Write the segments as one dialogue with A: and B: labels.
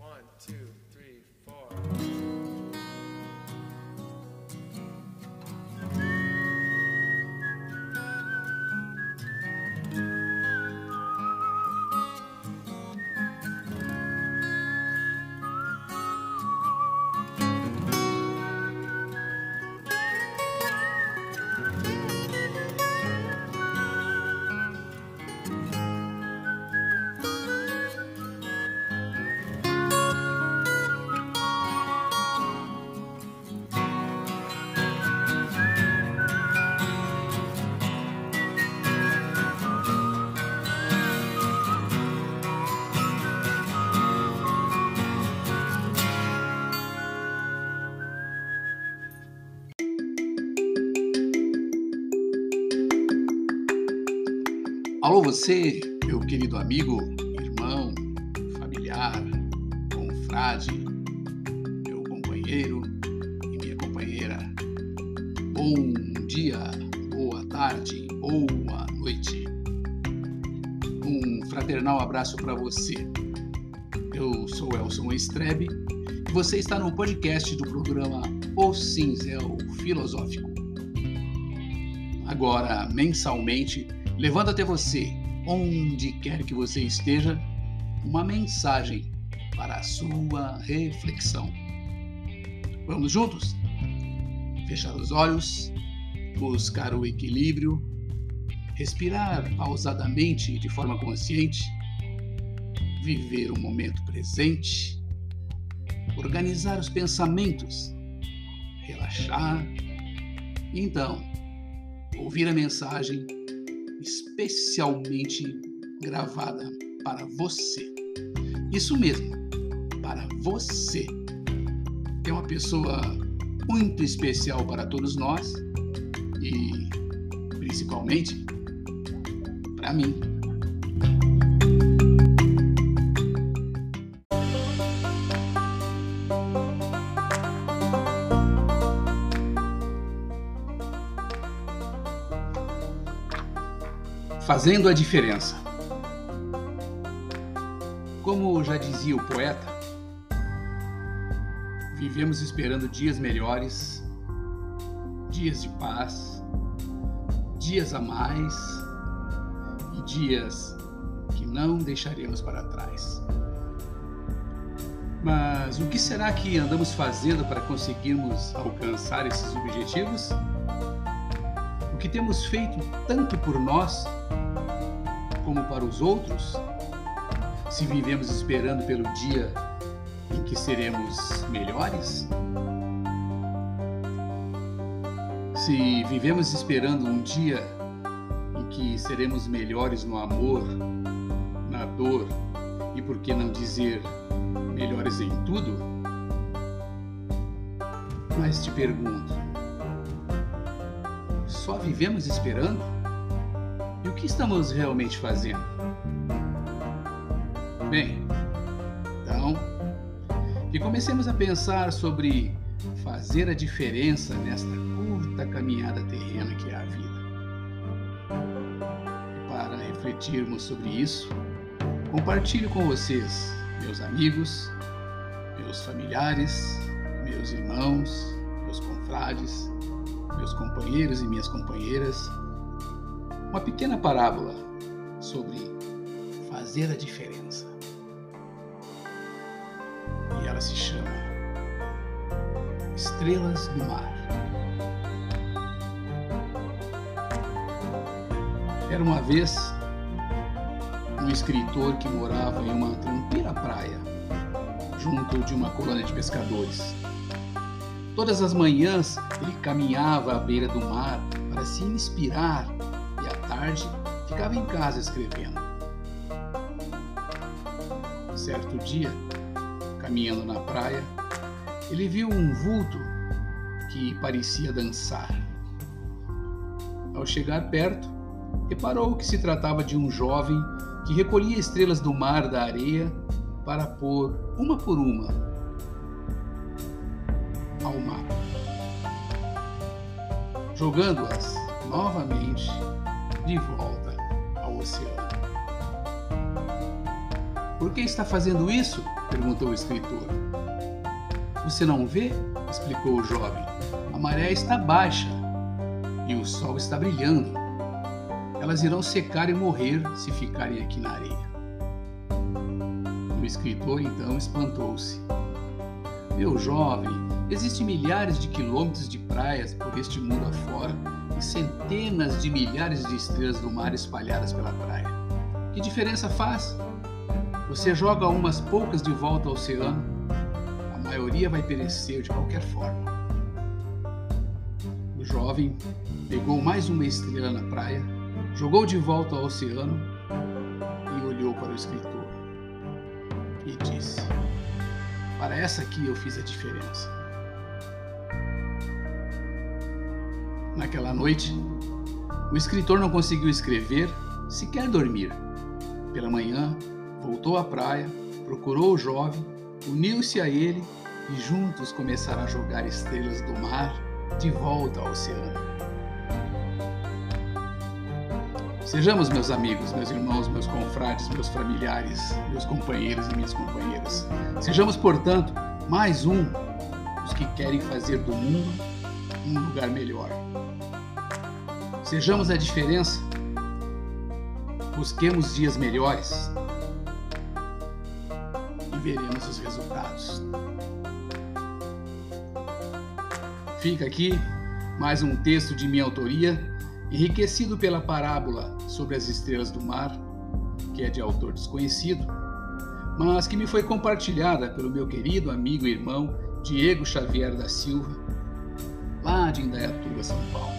A: One, two,
B: Alô, você, meu querido amigo, irmão, familiar, confrade, meu companheiro e minha companheira. Bom dia, boa tarde, boa noite. Um fraternal abraço para você. Eu sou Elson Estrebe e você está no podcast do programa O Cinzel Filosófico. Agora, mensalmente, levando até você, onde quer que você esteja, uma mensagem para a sua reflexão. Vamos juntos? Fechar os olhos, buscar o equilíbrio, respirar pausadamente de forma consciente, viver o momento presente, organizar os pensamentos, relaxar e então ouvir a mensagem especialmente gravada para você. Isso mesmo, para você. É uma pessoa muito especial para todos nós e principalmente para mim. Fazendo a diferença. Como já dizia o poeta, vivemos esperando dias melhores, dias de paz, dias a mais e dias que não deixaremos para trás. Mas o que será que andamos fazendo para conseguirmos alcançar esses objetivos? O que temos feito tanto por nós como para os outros? Se vivemos esperando pelo dia em que seremos melhores? Se vivemos esperando um dia em que seremos melhores no amor, na dor e, por que não dizer, melhores em tudo? Mas te pergunto, só vivemos esperando? Que estamos realmente fazendo? Bem, então, que comecemos a pensar sobre fazer a diferença nesta curta caminhada terrena que é a vida. E para refletirmos sobre isso, compartilho com vocês, meus amigos, meus familiares, meus irmãos, meus confrades, meus companheiros e minhas companheiras, uma pequena parábola sobre fazer a diferença. E ela se chama Estrelas do Mar. Era uma vez um escritor que morava em uma tranquila praia, junto de uma colônia de pescadores. Todas as manhãs ele caminhava à beira do mar para se inspirar tarde ficava em casa escrevendo. Certo dia, caminhando na praia, ele viu um vulto que parecia dançar. Ao chegar perto, reparou que se tratava de um jovem que recolhia estrelas do mar da areia para pôr uma por uma ao mar, jogando-as novamente de volta ao oceano. Por que está fazendo isso? perguntou o escritor. Você não vê? explicou o jovem. A maré está baixa e o sol está brilhando. Elas irão secar e morrer se ficarem aqui na areia. O escritor então espantou-se. Meu jovem, existem milhares de quilômetros de praias por este mundo afora centenas de milhares de estrelas do mar espalhadas pela praia. Que diferença faz? Você joga umas poucas de volta ao oceano, a maioria vai perecer de qualquer forma. O jovem pegou mais uma estrela na praia, jogou de volta ao oceano e olhou para o escritor e disse: Para essa aqui eu fiz a diferença. Naquela noite, o escritor não conseguiu escrever, sequer dormir. Pela manhã, voltou à praia, procurou o jovem, uniu-se a ele e juntos começaram a jogar estrelas do mar de volta ao oceano. Sejamos meus amigos, meus irmãos, meus confrades, meus familiares, meus companheiros e minhas companheiras. Sejamos, portanto, mais um dos que querem fazer do mundo um lugar melhor. Sejamos a diferença. Busquemos dias melhores e veremos os resultados. Fica aqui mais um texto de minha autoria, enriquecido pela parábola sobre as estrelas do mar, que é de autor desconhecido, mas que me foi compartilhada pelo meu querido amigo e irmão Diego Xavier da Silva, lá de Indaiatuba, São Paulo.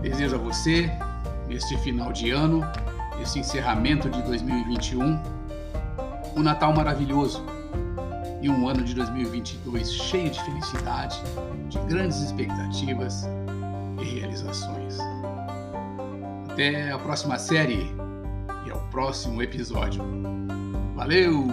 B: Desejo a você, neste final de ano, neste encerramento de 2021, um Natal maravilhoso e um ano de 2022 cheio de felicidade, de grandes expectativas e realizações. Até a próxima série e ao próximo episódio. Valeu!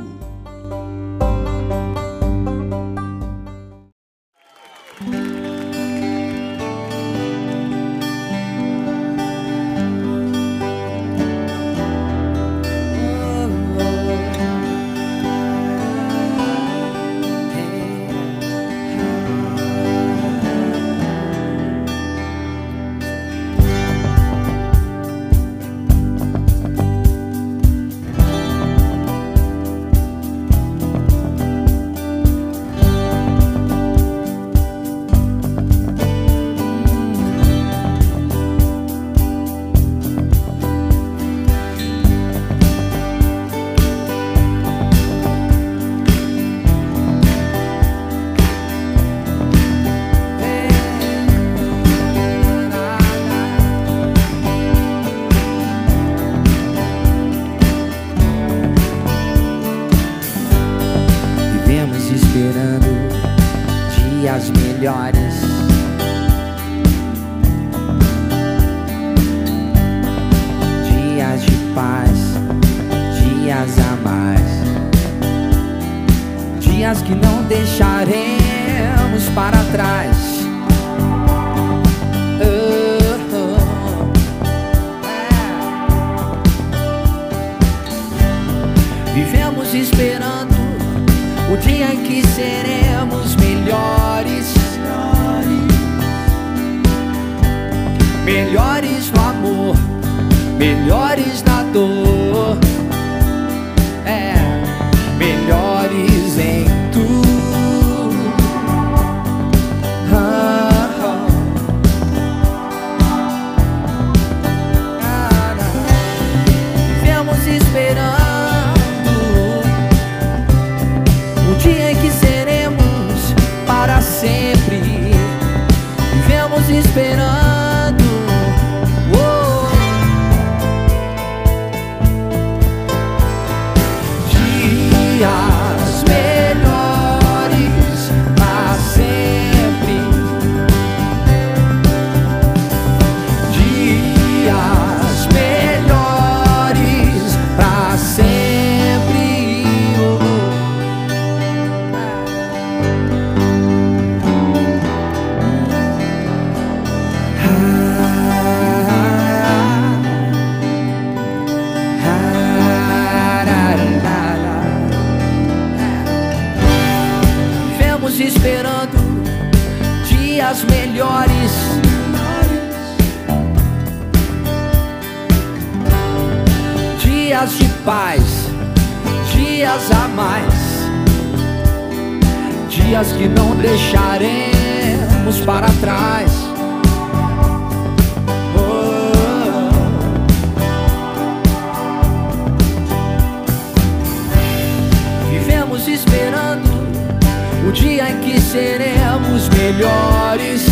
C: Dias melhores. Dias de paz, dias a mais. Dias que não deixaremos para trás. Oh, é. Vivemos esperando o dia em que seremos melhores. Melhores no amor, melhores na dor. a mais, dias que não deixaremos para trás. Oh. Vivemos Esperando o dia em que seremos melhores.